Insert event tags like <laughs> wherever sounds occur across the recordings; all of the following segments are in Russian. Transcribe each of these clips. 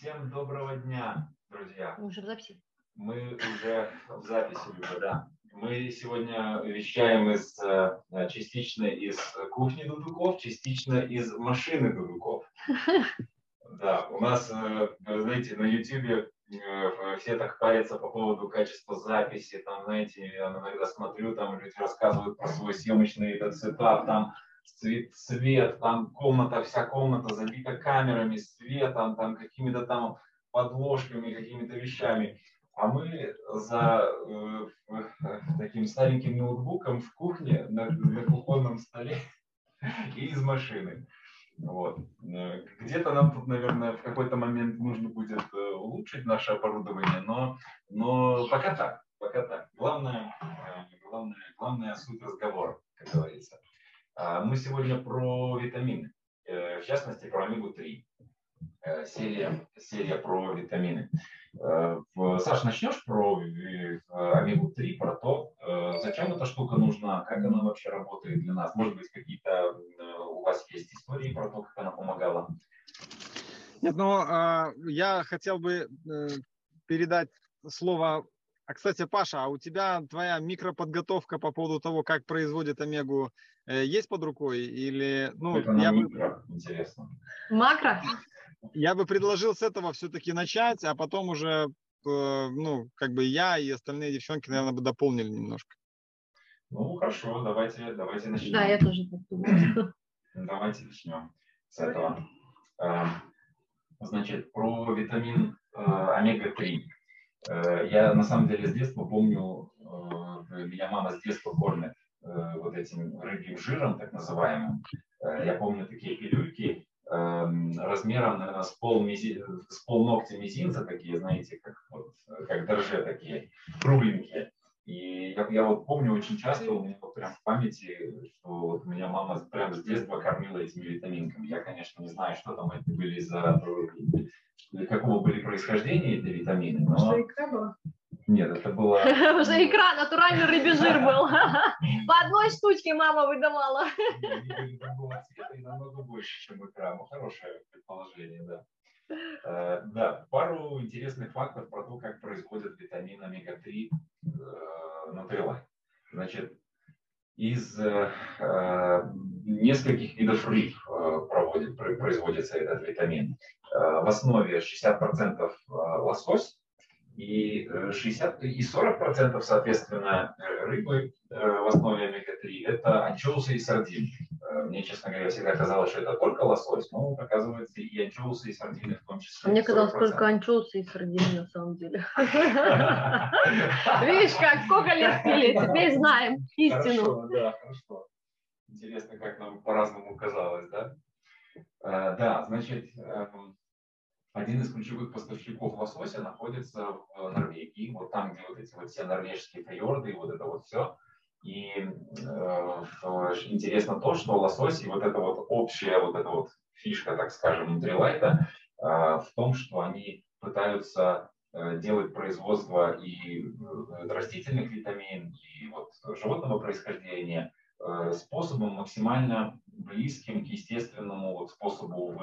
Всем доброго дня, друзья. Мы уже в записи. Мы уже в записи, уже, да. Мы сегодня вещаем из, э, частично из кухни Дудуков, частично из машины Дудуков. <laughs> Да, у нас, э, знаете, на YouTube э, все так парятся по поводу качества записи, там, знаете, я иногда смотрю, там люди рассказывают про свой съемочный этот сетап, там цвет, цвет, там комната, вся комната забита камерами, светом, там какими-то там подложками, какими-то вещами. А мы за э, таким стареньким ноутбуком в кухне на, на кухонном столе <laughs> и из машины. Вот. Э, где-то нам тут, наверное, в какой-то момент нужно будет э, улучшить наше оборудование, но, но пока так. Главное, э, главное, главное суть разговора, как говорится. А, мы сегодня про витамины, в частности, про омегу-3. Серия, серия про витамины. Саш, начнешь про омегу-3, про то, зачем эта штука нужна, как она вообще работает для нас? Может быть, какие-то у вас есть истории про то, как она помогала? Нет, ну, а, я хотел бы э, передать слово а, кстати, Паша, а у тебя твоя микроподготовка по поводу того, как производит Омегу, э, есть под рукой? Или, ну, Это я микро, бы... интересно. Макро? Я бы предложил с этого все-таки начать, а потом уже, э, ну, как бы я и остальные девчонки, наверное, бы дополнили немножко. Ну, хорошо, давайте, давайте начнем. Да, я тоже так думаю. Давайте начнем с этого. Э, значит, про витамин э, омега-3. Э, я на самом деле с детства помню, меня мама с детства кормит вот этим рыбьим жиром, так называемым. Я помню такие пилюльки размером, наверное, с пол, мизи... с пол ногтя мизинца, такие, знаете, как, вот, как дрожжи такие, кругленькие. И я, я вот помню очень часто, у меня вот прям в памяти, что вот меня мама прям с детства кормила этими витаминками. Я, конечно, не знаю, что там это были за... Какого были происхождения эти витамины, но... Что икра была? Нет, это было... <laughs> Уже икра, натуральный рыбий жир был. <laughs> По одной штучке мама выдавала. Цвета и намного больше, чем икра. Ну, хорошее предположение, да. Э, да, пару интересных фактов про то, как производят витамин омега-3 э, нутрилайн. Значит, из э, нескольких видов рыб проводит, производится этот витамин. В основе 60% лосось, и 60 и 40 процентов, соответственно, рыбы в основе омега-3 это анчоусы и сардины. Э, мне, честно говоря, всегда казалось, что это только лосось, но оказывается и анчоусы, и сардины в том числе. Мне казалось только анчоусы и сардины на самом деле. <laughs> Видишь, как сколько лет пили, теперь знаем истину. Хорошо, да, хорошо. Интересно, как нам по-разному казалось, да? Э, да, значит, эм, один из ключевых поставщиков лосося находится в Норвегии, вот там, где вот эти вот все норвежские фьорды и вот это вот все. И э, интересно то, что лосось и вот эта вот общая вот эта вот фишка, так скажем, нутрилайта э, в том, что они пытаются э, делать производство и э, растительных витамин, и вот животного происхождения э, способом максимально близким к естественному вот способу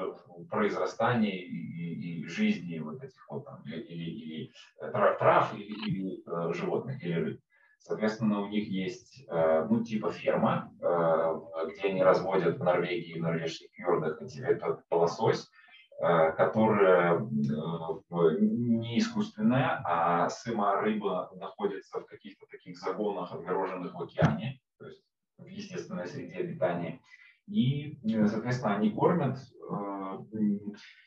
произрастания и, и, и жизни вот этих вот там, или, или, или трав, трав или, или э, животных, или рыб. Соответственно, у них есть, э, ну, типа ферма, э, где они разводят в Норвегии в норвежских фьордах этот лосось, э, которая не искусственная, а сама рыба находится в каких-то таких загонах, отгороженных в океане, то есть в естественной среде обитания. И, соответственно, они кормят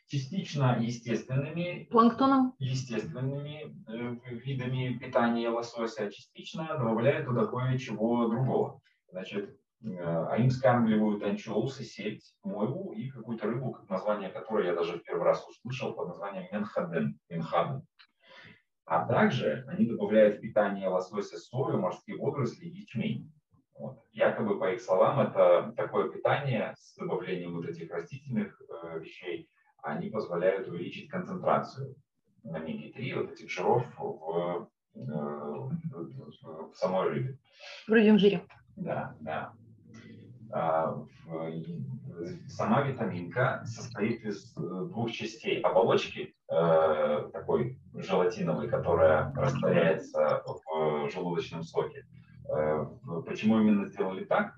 частично естественными, планктоном, естественными э, видами питания лосося, а частично добавляют туда кое-чего другого. Значит, э, а скармливают анчоусы, сеть, мойву и какую-то рыбу, название которой я даже в первый раз услышал, под названием менхаден, менхаден. А также они добавляют в питание лосося сою, морские водоросли и ячмень. Вот. Якобы, по их словам, это такое питание с добавлением вот этих растительных э, вещей – они позволяют увеличить концентрацию омеги-3, вот этих жиров в, э, в, в самой рыбе. В рыбьем жире. Да, да. А, в, сама витаминка состоит из двух частей. Оболочки, такой желатиновой, которая растворяется в желудочном соке. Почему именно сделали так?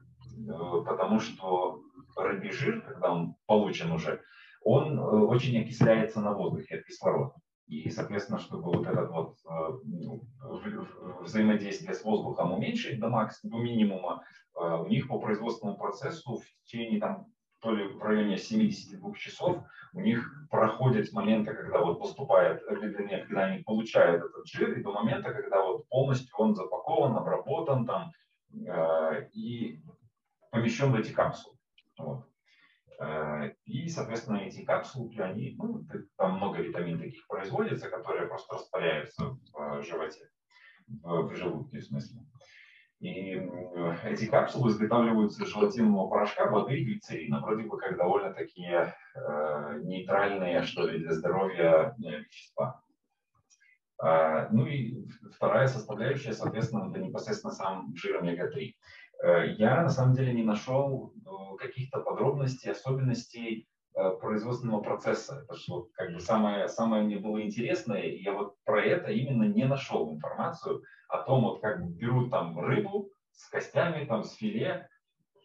Потому что рыбий жир, когда он получен уже, он очень окисляется на воздухе от кислорода. И, соответственно, чтобы вот этот вот э, взаимодействие с воздухом уменьшить до максимума, до минимума, э, у них по производственному процессу в течение там то ли в районе 72 часов у них проходит с момента, когда вот поступает, нет, когда они получают этот жир, и до момента, когда вот полностью он запакован, обработан там э, и помещен в эти капсулы. Вот. Э, и, соответственно, эти капсулки, они, ну, там много витамин таких производится, которые просто растворяются в э, животе, в желудке в смысле. И эти капсулы изготавливаются из желатинового порошка, воды и глицерина. Вроде бы как довольно такие э, нейтральные, что ли, для здоровья э, вещества. Э, ну и вторая составляющая, соответственно, это непосредственно сам жир омега-3. Э, я на самом деле не нашел э, каких-то подробностей, особенностей э, производственного процесса. Это что как бы самое, самое мне было интересное, и я вот про это именно не нашел информацию о том, вот как берут там рыбу с костями, там с филе,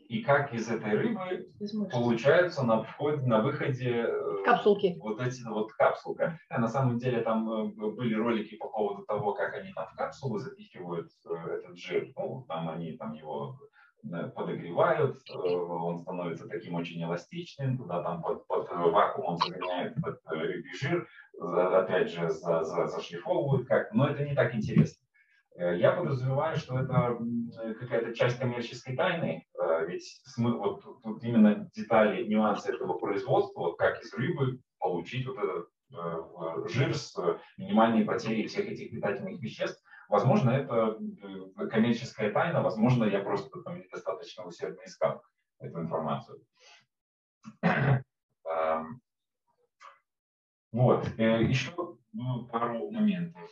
и как из этой рыбы получаются на входе, на выходе э, капсулки. Вот эти вот капсулка. А на самом деле там э, были ролики по поводу того, как они там в капсулы запихивают э, этот жир. Ну, там они там его подогревают, он становится таким очень эластичным, туда там под, под вакуумом загоняют этот рыбий жир, опять же за, за, зашлифовывают как, но это не так интересно. Я подразумеваю, что это какая-то часть коммерческой тайны, ведь мы, вот тут именно детали, нюансы этого производства, вот как из рыбы получить вот этот э, жир с минимальной потерей всех этих питательных веществ. Возможно, это э, коммерческая тайна, возможно, я просто там недостаточно усердно искал эту информацию. <clears throat> Вот, э, еще ну, пару моментов.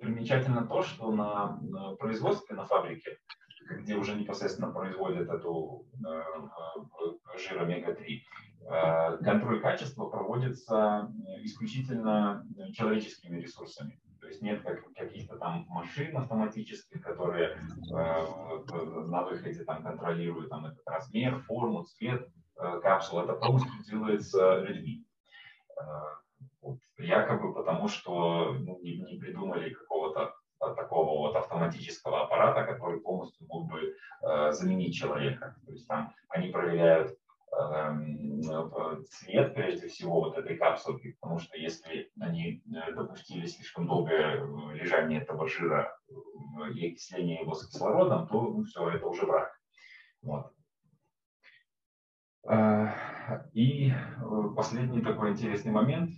Примечательно то, что на производстве, на фабрике где уже непосредственно производят эту э, э, жир омега-3, э, контроль качества проводится исключительно человеческими ресурсами. Есть нет как, каких-то там машин автоматических, которые на выходе там контролируют там, этот размер, форму, цвет капсул. Это полностью делается людьми. Вот, якобы потому, что ну, не, не придумали какого-то такого вот автоматического аппарата, который полностью мог бы э, заменить человека. То есть там они проверяют э, цвет, прежде всего, вот этой капсулки, потому что если они э, допустили слишком долгое лежание этого жира и окисление его с кислородом, то ну, все, это уже враг. Вот. Э, и э, последний такой интересный момент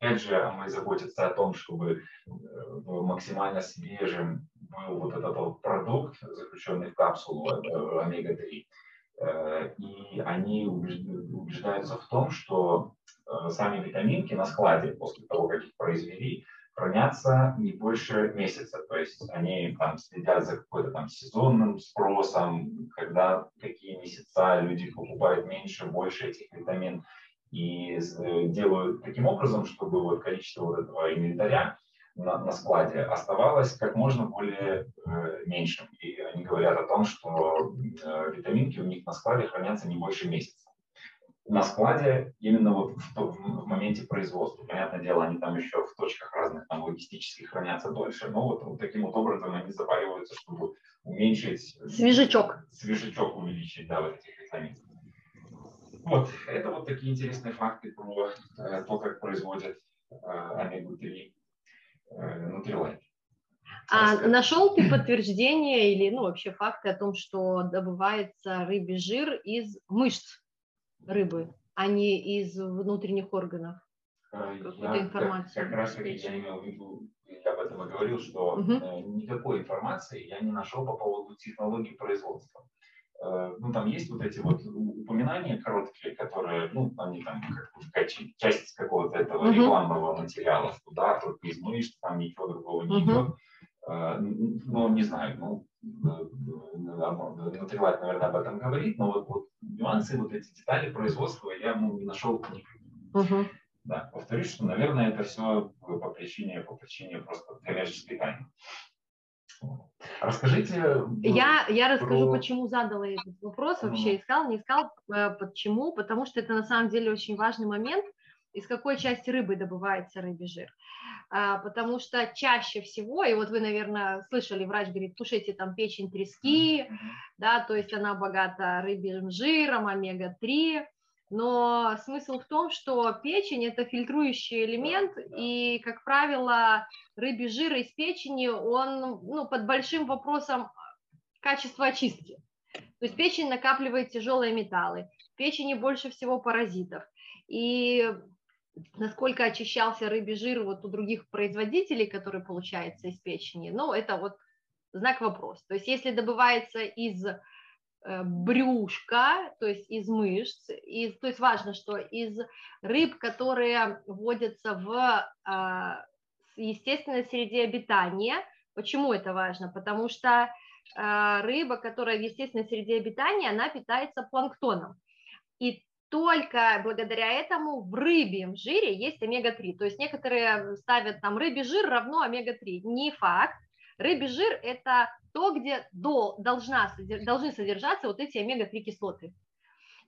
опять же, мы заботимся о том, чтобы э, максимально свежим был вот этот вот продукт, заключенный в капсулу э, омега-3. Э, и они убеждаются в том, что сами витаминки на складе, после того, как их произвели, хранятся не больше месяца. То есть они там следят за какой-то там сезонным спросом, когда какие месяца люди покупают меньше, больше этих витамин и э, делают таким образом, чтобы вот количество вот этого инвентаря на, на складе оставалось как можно более э, меньшим. И они говорят о том, что э, витаминки у них на складе хранятся не больше месяца. На складе именно вот в, в, в моменте производства. Понятное дело, они там еще в точках разных там логистических хранятся дольше, но вот, вот таким вот образом они запариваются, чтобы уменьшить... Свежачок. Свежачок увеличить, да, вот этих витаминов. Вот, это вот такие интересные факты про э, то, как производят э, омегу-3 э, Nutrilite. А нашел ты подтверждение или ну, вообще факты о том, что добывается рыбий жир из мышц рыбы, а не из внутренних органов? Э, Какую-то информацию. Как, как раз я имел в виду, я об этом и говорил, что угу. никакой информации я не нашел по поводу технологий производства. Э, ну, там есть вот эти вот упоминания короткие, которые, ну, они там как часть какого-то этого uh-huh. рекламного материала, что да, тут из мышц, там ничего другого не uh-huh. идет. Э, ну, не знаю, ну, Нутрилайт, наверное, об этом говорит, но вот, вот нюансы, вот эти детали производства я ну, не нашел книг. Угу. Да, повторюсь, что, наверное, это все по причине, по причине просто коммерческой тайны. Расскажите. Я, я расскажу, про... почему задала этот вопрос. Вообще искал, не искал. Э, почему? Потому что это на самом деле очень важный момент. Из какой части рыбы добывается рыбий жир? А, потому что чаще всего, и вот вы, наверное, слышали, врач говорит, кушайте там печень трески, да, то есть она богата рыбьим жиром, омега-3, но смысл в том, что печень – это фильтрующий элемент, и, как правило, рыбий жир из печени, он ну, под большим вопросом качества очистки. То есть печень накапливает тяжелые металлы, в печени больше всего паразитов. И насколько очищался рыбий жир вот у других производителей, который получается из печени, ну, это вот знак вопрос. То есть если добывается из брюшка, то есть из мышц, из, то есть важно, что из рыб, которые водятся в а, естественной среде обитания. Почему это важно? Потому что а, рыба, которая в естественной среде обитания, она питается планктоном. И только благодаря этому в рыбьем жире есть омега-3. То есть некоторые ставят там рыбий жир равно омега-3. Не факт. Рыбий жир – это то, где до, должна, должны содержаться вот эти омега-3 кислоты.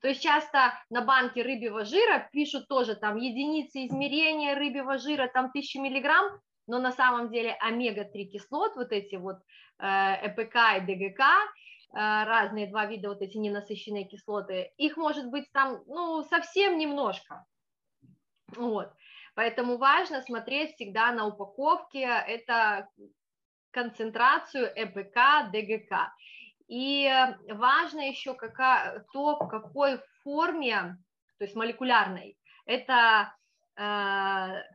То есть часто на банке рыбьего жира пишут тоже там единицы измерения рыбьего жира, там 1000 миллиграмм, но на самом деле омега-3 кислот, вот эти вот э, ЭПК и ДГК, э, разные два вида вот эти ненасыщенные кислоты, их может быть там, ну, совсем немножко. Вот. Поэтому важно смотреть всегда на упаковке, это концентрацию ЭПК, ДГК. И э, важно еще какая, то, в какой форме, то есть молекулярной, это э,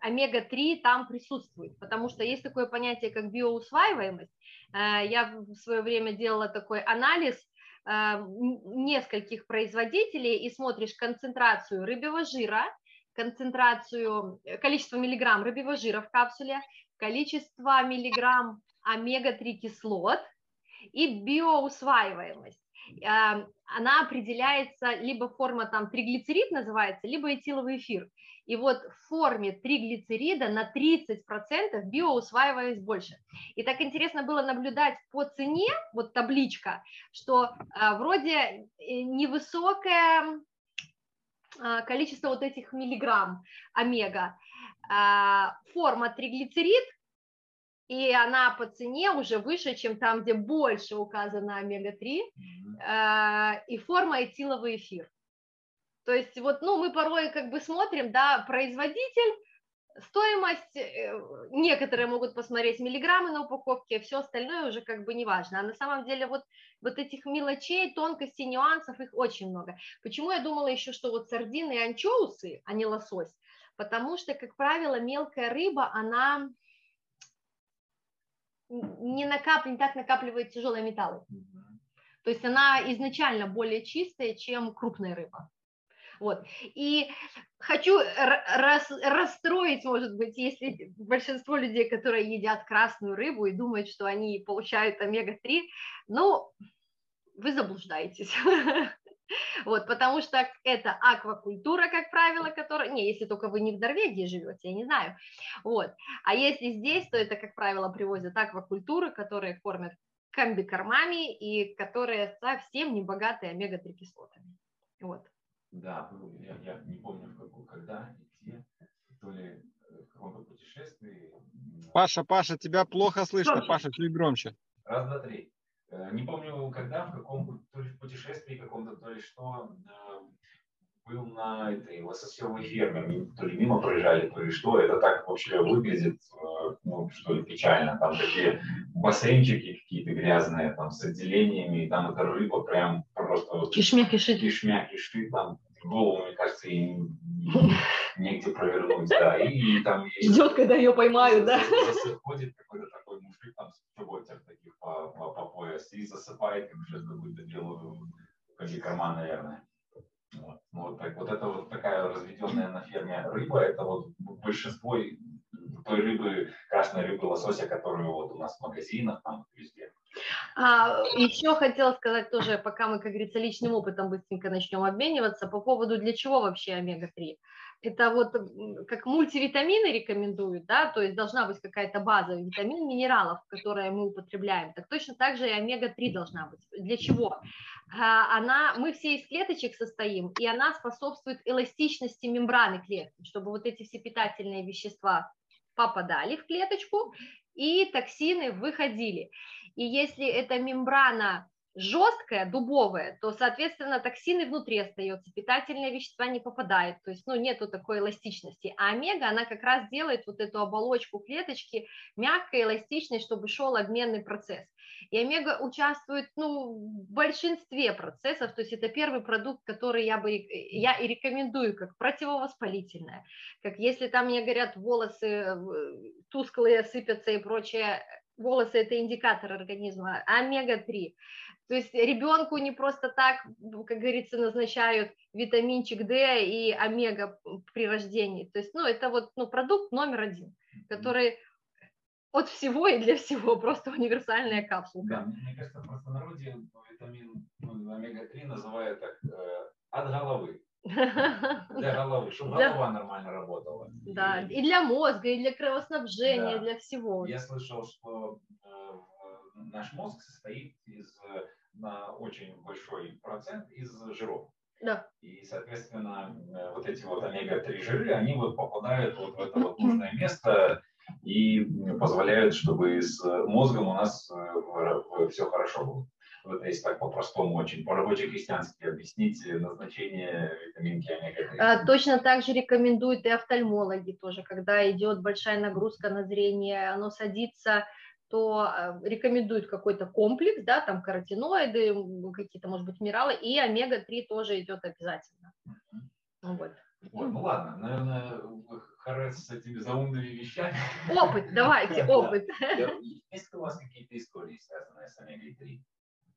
омега-3 там присутствует, потому что есть такое понятие, как биоусваиваемость. Э, я в свое время делала такой анализ э, нескольких производителей и смотришь концентрацию рыбьего жира, концентрацию, количество миллиграмм рыбьего жира в капсуле, количество миллиграмм омега-3 кислот и биоусваиваемость. Эм, она определяется либо форма там триглицерид называется, либо этиловый эфир. И вот в форме триглицерида на 30% биоусваиваемость больше. И так интересно было наблюдать по цене, вот табличка, что э, вроде э, невысокое э, количество вот этих миллиграмм омега. Форма триглицерид и она по цене уже выше, чем там, где больше указано омега-3, э, и форма этиловый эфир. То есть вот, ну, мы порой как бы смотрим, да, производитель, стоимость, э, некоторые могут посмотреть миллиграммы на упаковке, все остальное уже как бы не важно. А на самом деле вот, вот этих мелочей, тонкостей, нюансов, их очень много. Почему я думала еще, что вот сардины и анчоусы, а не лосось? Потому что, как правило, мелкая рыба, она не, накап... не так накапливает тяжелые металлы. То есть она изначально более чистая, чем крупная рыба. Вот. И хочу рас, расстроить, может быть, если большинство людей, которые едят красную рыбу и думают, что они получают омега-3, ну, вы заблуждаетесь. <laughs> Вот, потому что это аквакультура, как правило, которая, не, если только вы не в Норвегии живете, я не знаю, вот, а если здесь, то это, как правило, привозят аквакультуры, которые кормят комбикормами и которые совсем не богатые омега-3 кислотами, вот. Да, ну, я, я не помню, в какую, когда и где, то ли в каком-то путешествии. Паша, Паша, тебя плохо слышно, Паша, чуть громче. Раз, два, три. Э, не помню, когда, в каком то ли путешествии каком-то, то ли что, э, был на этой лососевой ферме, то ли мимо проезжали, то ли что. Это так вообще выглядит, э, ну, что ли, печально. Там такие бассейнчики какие-то грязные, там, с отделениями, и там эта рыба прям просто... Кишмя кишит. Кишмя кишит, там голову, мне кажется, и <laughs> негде провернуть, да. И, и там... Ждет, когда ее поймают, да? Ходит какой-то такой мужик там с чоботер таких по, пояс и как сейчас какую-то белую карман, наверное. Вот. Ну, вот, так, вот это вот такая разведенная на ферме рыба, это вот большинство той рыбы, красной рыбы лосося, которую вот у нас в магазинах, там везде. А, еще хотела сказать тоже, пока мы, как говорится, личным опытом быстренько начнем обмениваться, по поводу для чего вообще омега-3 это вот как мультивитамины рекомендуют, да, то есть должна быть какая-то база витамин, минералов, которые мы употребляем, так точно так же и омега-3 должна быть. Для чего? А, она, мы все из клеточек состоим, и она способствует эластичности мембраны клетки, чтобы вот эти все питательные вещества попадали в клеточку, и токсины выходили. И если эта мембрана жесткая, дубовая, то, соответственно, токсины внутри остаются, питательные вещества не попадают, то есть, ну, нету такой эластичности. А омега, она как раз делает вот эту оболочку клеточки мягкой, эластичной, чтобы шел обменный процесс. И омега участвует, ну, в большинстве процессов, то есть это первый продукт, который я бы, я и рекомендую как противовоспалительное, как если там мне говорят волосы э, тусклые сыпятся и прочее, волосы это индикатор организма, омега-3. То есть ребенку не просто так, как говорится, назначают витаминчик D и омега при рождении. То есть, ну, это вот ну, продукт номер один, который от всего и для всего, просто универсальная капсулка. Да, мне кажется, в простонародье витамин ну, омега-3 называют так э, от головы. <laughs> Для головы, чтобы для... голова нормально работала. Да, и... и для мозга, и для кровоснабжения, да. для всего. Я слышал, что наш мозг состоит из на очень большой процент из жиров. Да. И, соответственно, э, вот эти вот омега-3 жиры, они вот попадают вот в это вот нужное место и позволяют, чтобы с мозгом у нас э, все хорошо было. Вот если так по-простому, очень по-рабочей крестьянски объяснить назначение витаминки омега-3. А, точно так же рекомендуют и офтальмологи тоже, когда идет большая нагрузка на зрение, оно садится то э, рекомендуют какой-то комплекс, да, там каротиноиды, какие-то, может быть, минералы, и омега-3 тоже идет обязательно. Вот. Вот, ну ладно, наверное, Харес с этими заумными вещами. Опыт, давайте, опыт. Есть ли у вас какие-то истории, связанные с омегой-3?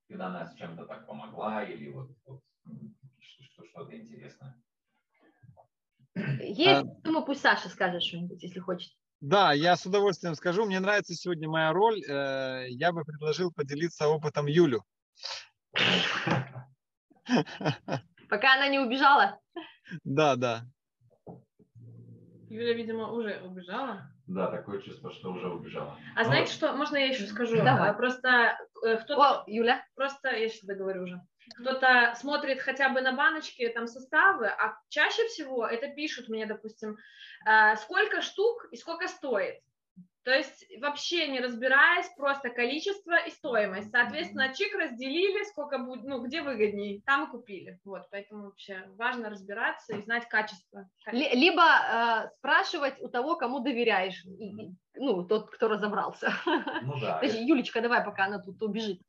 Когда она с чем-то так помогла или вот, вот что-то интересное? Есть, а... думаю, пусть Саша скажет что-нибудь, если хочет. Да, я с удовольствием скажу. Мне нравится сегодня моя роль. Э, я бы предложил поделиться опытом Юлю. Пока она не убежала. <laughs> Да, да. Юля, видимо, уже убежала. Да, такое чувство, что уже убежала. А ну, знаете что, можно я еще скажу? Давай. Просто э, кто-то... О, Юля. Просто, я сейчас договорю уже кто-то смотрит хотя бы на баночки там составы, а чаще всего это пишут мне, допустим, э, сколько штук и сколько стоит. То есть вообще не разбираясь, просто количество и стоимость. Соответственно, чик разделили, сколько будет, ну, где выгоднее, там и купили. Вот, поэтому вообще важно разбираться и знать качество. Либо э, спрашивать у того, кому доверяешь, ну, тот, кто разобрался. Ну да. <laughs> Юлечка, давай, пока она тут убежит.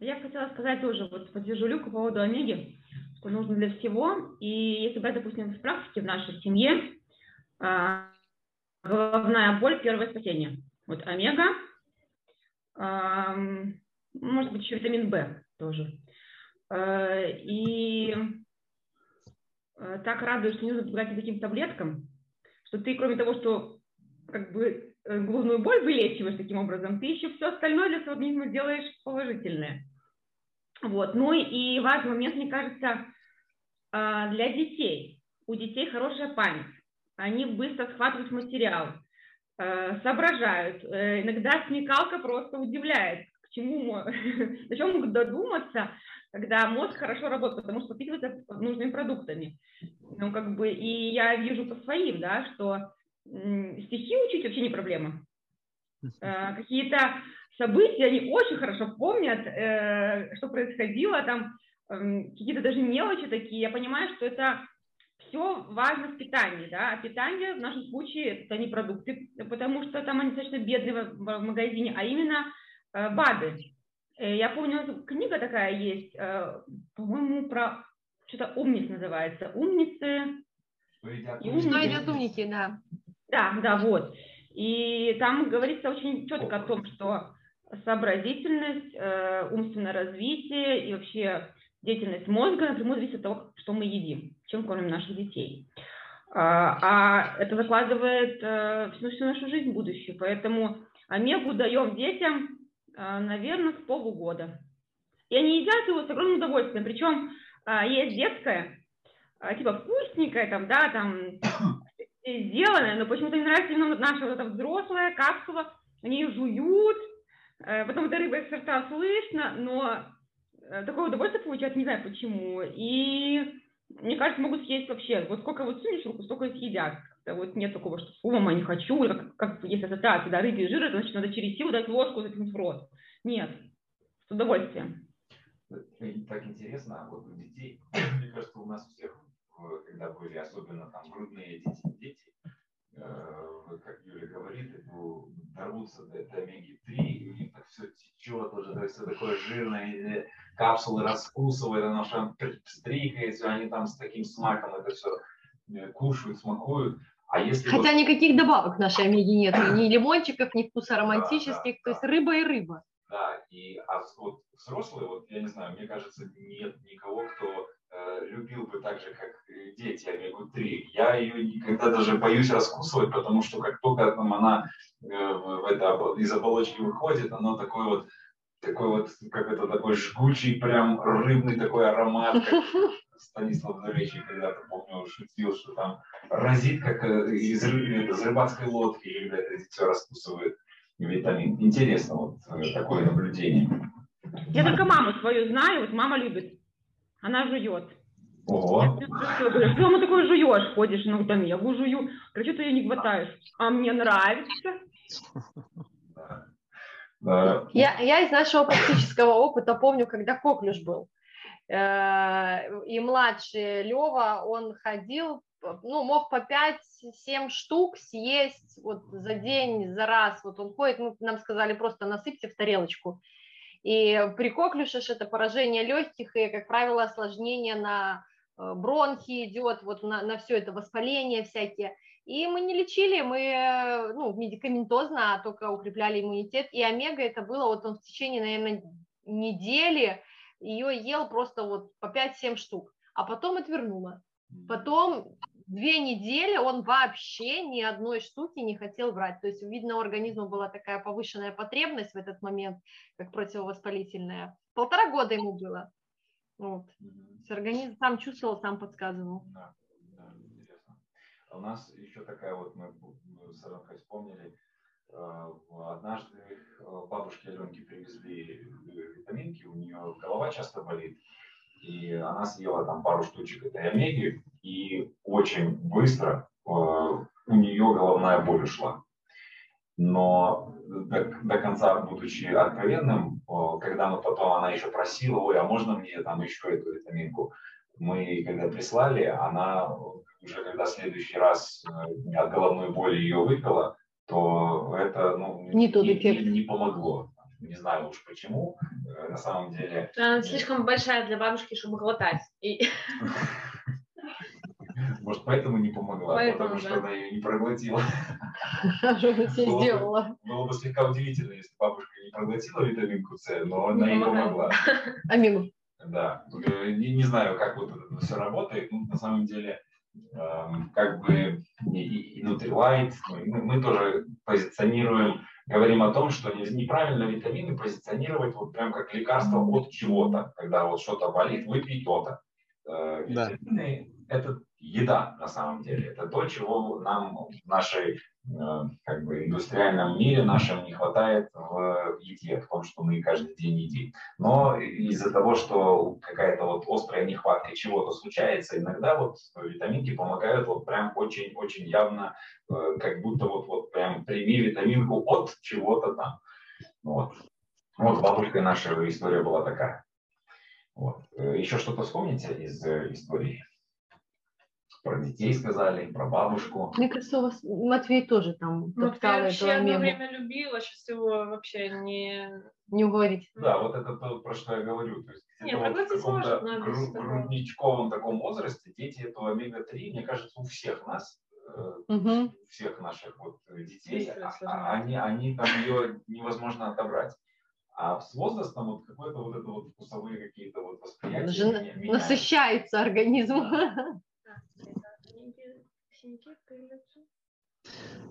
Я хотела сказать тоже, вот поддержу Люку по поводу омеги, что нужно для всего. И если брать, допустим, в практике в нашей семье, а, головная боль – первое спасение. Вот омега, может быть, еще витамин В тоже. А, и так радуюсь, что не нужно брать таким таблеткам, что ты, кроме того, что как бы э, головную боль вылечиваешь таким образом, ты еще все остальное для своего организма делаешь положительное. Вот. Ну и важный момент, мне кажется, а, для детей. У детей хорошая память. Они быстро схватывают материал, а, соображают. Э, иногда смекалка просто удивляет, к чему, до <laughs> чего могут додуматься, когда мозг хорошо работает, потому что питывается нужными продуктами. Ну, как бы, и я вижу по своим, да, что стихи учить вообще не проблема. А, какие-то события, они очень хорошо помнят, э, что происходило, там э, какие-то даже мелочи такие. Я понимаю, что это все важно в питании, да, а питание в нашем случае это не продукты, потому что там они достаточно бедные в, в магазине, а именно э, БАДы. Э, я помню, книга такая есть, э, по-моему, про что-то умниц называется, умницы. Что едят, умники. Что едят умники, да. Да, да, вот. И там говорится очень четко о том, что сообразительность, э, умственное развитие и вообще деятельность мозга напрямую зависит от того, что мы едим, чем кормим наших детей. А, а это закладывает э, всю, всю нашу жизнь будущую. Поэтому омегу даем детям, э, наверное, с полугода. И они едят его с огромным удовольствием. Причем э, есть детское, типа вкусненькое, там, да, там сделанное, но почему-то не нравится именно наша вот эта взрослая капсула. Они ее жуют, потом эта рыба из рта слышно, но такое удовольствие получают, не знаю почему. И мне кажется, могут съесть вообще. Вот сколько вот сунешь руку, столько и съедят. Вот нет такого, что фу, мама, не хочу, как, как есть ассоциация, да, рыбий жир, это значит, надо через силу дать ложку закинуть в рот. Нет, с удовольствием. Так интересно, а вот у детей, <coughs> мне кажется, у нас всех, когда были особенно там грудные дети, дети э, как Юля говорит, ну, дорвутся до, до омеги-3, и у них так все течет уже, то есть все такое жирное, капсулы раскусывает, оно что стрикается, они там с таким смаком это все э, кушают, смакуют. А если Хотя вот... никаких добавок в нашей омеге нет, ни лимончиков, ни вкуса романтических, да, да, то есть рыба и рыба. Да, и а вот взрослые, вот я не знаю, мне кажется, нет никого, кто э, любил бы так же, как дети омегу-3. Я ее никогда даже боюсь раскусывать, потому что как только там она э, в это, из оболочки выходит, оно такое вот такой вот, как это, такой жгучий, прям рыбный такой аромат, как <laughs> Станислав Заречий когда-то, помню, шутил, что там разит, как э, из, из рыбацкой лодки, когда это все раскусывает витамин. Интересно вот э, такое наблюдение. Я только маму свою знаю, вот мама любит, она жует. Ого. Говорю, что ты такой жуешь, ходишь, ну там я жую, короче, ты ее не хватаешь. А мне нравится. Я, я из нашего практического опыта помню, когда коклюш был. Э, и младший Лева, он ходил, ну, мог по 5-7 штук съесть вот за день, за раз. Вот он ходит, ну, нам сказали, просто насыпьте в тарелочку. И при коклюше это поражение легких и, как правило, осложнение на э, бронхи идет, вот на, на все это воспаление всякие. И мы не лечили, мы ну, медикаментозно, а только укрепляли иммунитет. И омега это было, вот он в течение, наверное, недели ее ел просто вот по 5-7 штук, а потом отвернула. Потом две недели он вообще ни одной штуки не хотел брать. То есть, видно, у организма была такая повышенная потребность в этот момент, как противовоспалительная. Полтора года ему было. Вот. Организм сам чувствовал, сам подсказывал. Да. У нас еще такая вот, мы с Аленкой вспомнили, э, однажды э, бабушке Аленке привезли э, витаминки, у нее голова часто болит, и она съела там пару штучек этой омеги, и очень быстро у нее головная боль ушла. Но до, до конца, будучи откровенным, когда мы потом, она еще просила, ой, а можно мне там еще эту витаминку, мы когда прислали, она уже когда в следующий раз э, от головной боли ее выпила, то это ну, не, эффект. Не, не помогло. Не знаю уж почему. Э, на самом деле... Она слишком большая для бабушки, чтобы глотать. И... <laughs> Может, поэтому не помогла, поэтому, потому да. что она ее не проглотила. <laughs> Что сделала? Было бы слегка удивительно, если бабушка не проглотила витаминку С, но она не помогла. <laughs> Амину. Да. Э, не, не знаю, как вот это все работает. Ну, на самом деле, Эм, как бы и, и Nutrilite, мы, мы тоже позиционируем, говорим о том, что неправильно витамины позиционировать вот прям как лекарство от чего-то, когда вот что-то болит, выпей то-то. Э, витамины да. это еда на самом деле, это то, чего нам в нашей Э, как бы индустриальном мире нашем не хватает в еде, в том, что мы каждый день едим. Но из-за того, что какая-то вот острая нехватка чего-то случается, иногда вот витаминки помогают вот прям очень-очень явно, э, как будто вот, вот прям прими витаминку от чего-то там. Вот. Вот бабушкой наша история была такая. Вот. Э, Еще что-то вспомните из истории? Про детей сказали, про бабушку. Мне кажется, у вас Матвей тоже там Матвей вообще одно время любила, сейчас его вообще не... Не уговорить. Да, вот это то, про что я говорю. То есть где-то вот в каком-то гру- грудничковом таком возрасте дети этого омега-3, мне кажется, у всех нас, угу. всех наших вот детей, а, а, они, они там ее невозможно отобрать. А с возрастом вот какое-то вот это вот вкусовые какие-то вот восприятия. Уже насыщается организм. <laughs>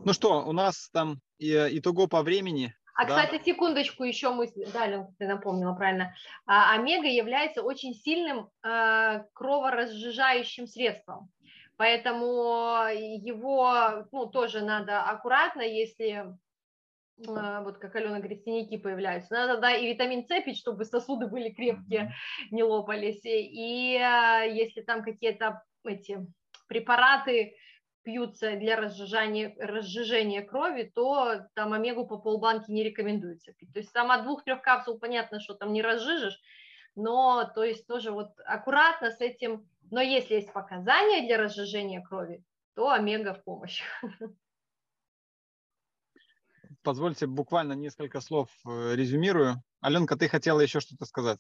Ну что, у нас там итого по времени. А, да? кстати, секундочку, еще мысль, да, Лен, ты напомнила правильно. А, омега является очень сильным э, кроворазжижающим средством. Поэтому его ну, тоже надо аккуратно, если э, вот как Алена говорит, синяки появляются. Надо да, и витамин С пить, чтобы сосуды были крепкие, не лопались. И э, если там какие-то эти препараты пьются для разжижения, разжижения крови, то там омегу по полбанки не рекомендуется пить. То есть от двух-трех капсул понятно, что там не разжижишь, но то есть тоже вот аккуратно с этим. Но если есть показания для разжижения крови, то омега в помощь. Позвольте буквально несколько слов э, резюмирую. Аленка, ты хотела еще что-то сказать?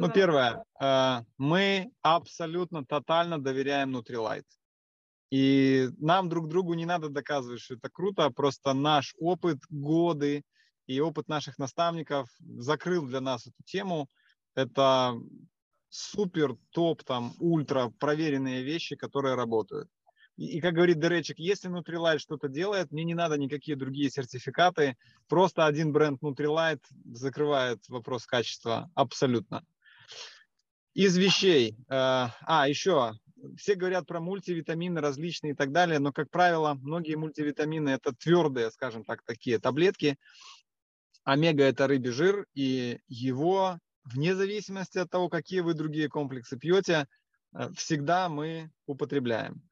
Ну, первое, э, мы абсолютно тотально доверяем Nutrilite. И нам друг другу не надо доказывать, что это круто, а просто наш опыт, годы и опыт наших наставников закрыл для нас эту тему. Это супер, топ, там, ультра проверенные вещи, которые работают. И, и как говорит Деречик, если Nutrilite что-то делает, мне не надо никакие другие сертификаты. Просто один бренд Nutrilite закрывает вопрос качества абсолютно. Из вещей. Э, а, еще все говорят про мультивитамины различные и так далее, но, как правило, многие мультивитамины это твердые, скажем так, такие таблетки. Омега это рыбий жир, и его, вне зависимости от того, какие вы другие комплексы пьете, э, всегда мы употребляем.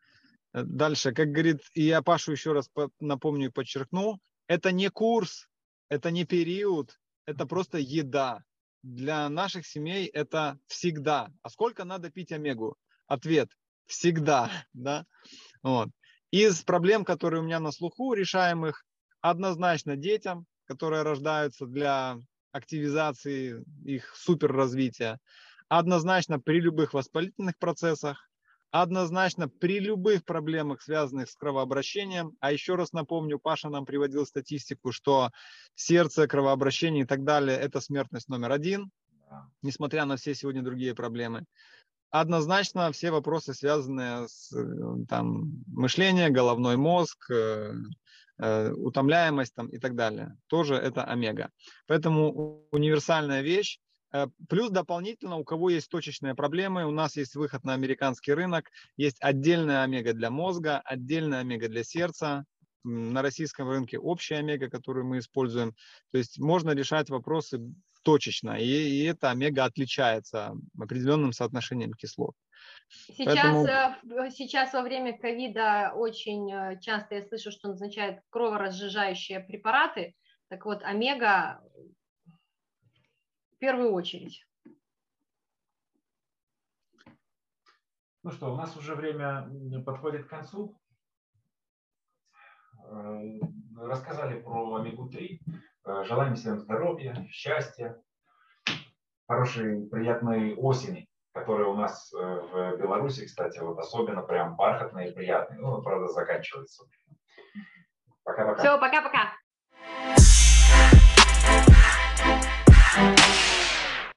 Э, дальше, как говорит, и я Пашу еще раз напомню и подчеркну, это не курс, это не период, это просто еда. Для наших семей это всегда. А сколько надо пить омегу? Ответ – всегда. <laughs> Да? Вот. Из проблем, которые у меня на слуху, решаемых, однозначно детям, которые рождаются для активизации их суперразвития, однозначно при любых воспалительных процессах, однозначно при любых проблемах, связанных с кровообращением. А еще раз напомню, Паша нам приводил статистику, что сердце, кровообращение и так далее – это смертность номер один, несмотря на все сегодня другие проблемы однозначно все вопросы, связанные с э, там, мышлением, головной мозг, э, э, утомляемость там, и так далее. Тоже это омега. Поэтому универсальная вещь. Плюс дополнительно, у кого есть точечные проблемы, у нас есть выход на американский рынок, есть отдельная омега для мозга, отдельная омега для сердца, на российском рынке общая омега, которую мы используем. То есть можно решать вопросы точечно, и, и это омега отличается определенным соотношением кислот. Сейчас, Поэтому... Э, сейчас во время ковида очень э, часто я слышу, что назначают кроворазжижающие препараты. Так вот, омега в первую очередь. Ну что, у нас уже время подходит к концу. Э, рассказали про омегу-3. Э, желаем всем здоровья, счастья, хорошей, приятной осени, которая у нас э, в Беларуси, кстати, вот особенно прям бархатная и приятная. Ну, правда, заканчивается. Пока-пока. Все, пока-пока.